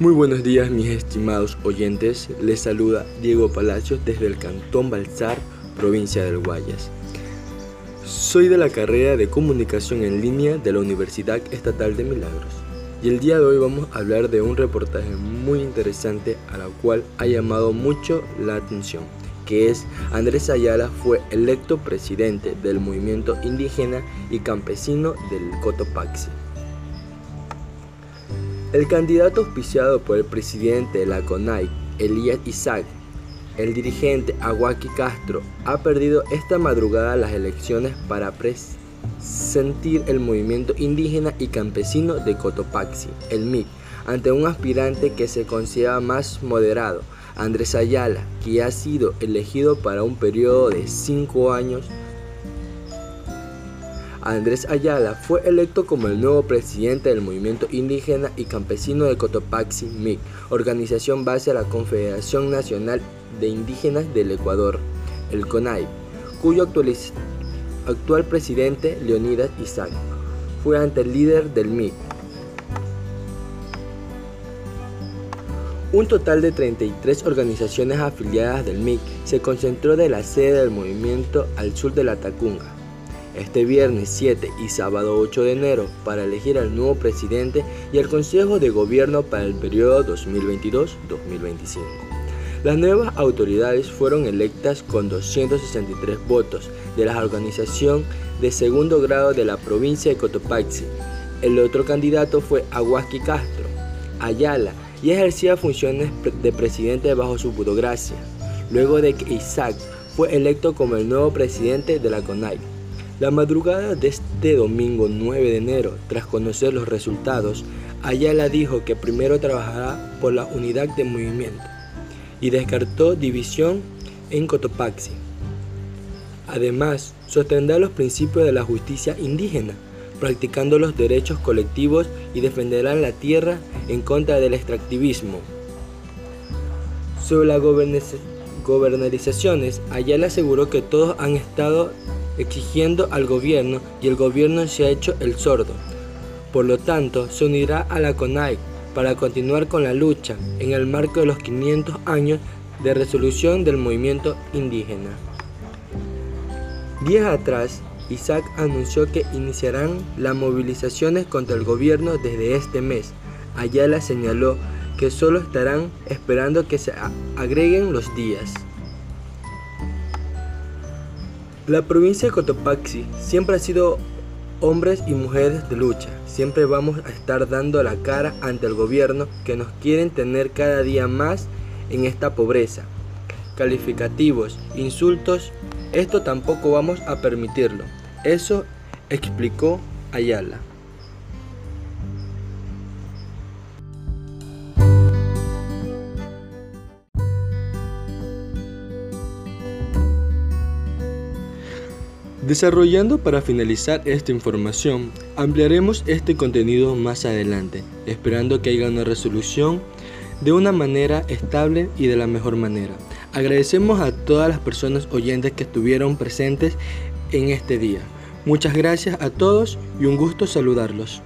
Muy buenos días mis estimados oyentes, les saluda Diego Palacios desde el Cantón Balsar, provincia del Guayas. Soy de la carrera de Comunicación en Línea de la Universidad Estatal de Milagros y el día de hoy vamos a hablar de un reportaje muy interesante a la cual ha llamado mucho la atención, que es Andrés Ayala fue electo presidente del movimiento indígena y campesino del Cotopaxi. El candidato auspiciado por el presidente de la CONAI, Elías Isaac, el dirigente Aguaki Castro, ha perdido esta madrugada las elecciones para presentir el movimiento indígena y campesino de Cotopaxi, el MIC, ante un aspirante que se considera más moderado, Andrés Ayala, que ha sido elegido para un periodo de cinco años Andrés Ayala fue electo como el nuevo presidente del movimiento indígena y campesino de Cotopaxi MIC, organización base a la Confederación Nacional de Indígenas del Ecuador, el CONAI, cuyo actual presidente, Leonidas Isaac, fue ante el líder del MIC. Un total de 33 organizaciones afiliadas del MIC se concentró de la sede del movimiento al sur de la Tacunga, este viernes 7 y sábado 8 de enero para elegir al nuevo presidente y al Consejo de Gobierno para el periodo 2022-2025. Las nuevas autoridades fueron electas con 263 votos de la organización de segundo grado de la provincia de Cotopaxi. El otro candidato fue Aguasqui Castro, Ayala, y ejercía funciones de presidente bajo su burocracia, luego de que Isaac fue electo como el nuevo presidente de la CONAI. La madrugada de este domingo 9 de enero, tras conocer los resultados, Ayala dijo que primero trabajará por la unidad de movimiento y descartó división en Cotopaxi. Además, sostendrá los principios de la justicia indígena, practicando los derechos colectivos y defenderá la tierra en contra del extractivismo. Sobre las gobernalizaciones, Ayala aseguró que todos han estado exigiendo al gobierno y el gobierno se ha hecho el sordo. Por lo tanto, se unirá a la CONAI para continuar con la lucha en el marco de los 500 años de resolución del movimiento indígena. Días atrás, Isaac anunció que iniciarán las movilizaciones contra el gobierno desde este mes. Ayala señaló que solo estarán esperando que se agreguen los días. La provincia de Cotopaxi siempre ha sido hombres y mujeres de lucha. Siempre vamos a estar dando la cara ante el gobierno que nos quieren tener cada día más en esta pobreza. Calificativos, insultos, esto tampoco vamos a permitirlo. Eso explicó Ayala. Desarrollando para finalizar esta información, ampliaremos este contenido más adelante, esperando que haya una resolución de una manera estable y de la mejor manera. Agradecemos a todas las personas oyentes que estuvieron presentes en este día. Muchas gracias a todos y un gusto saludarlos.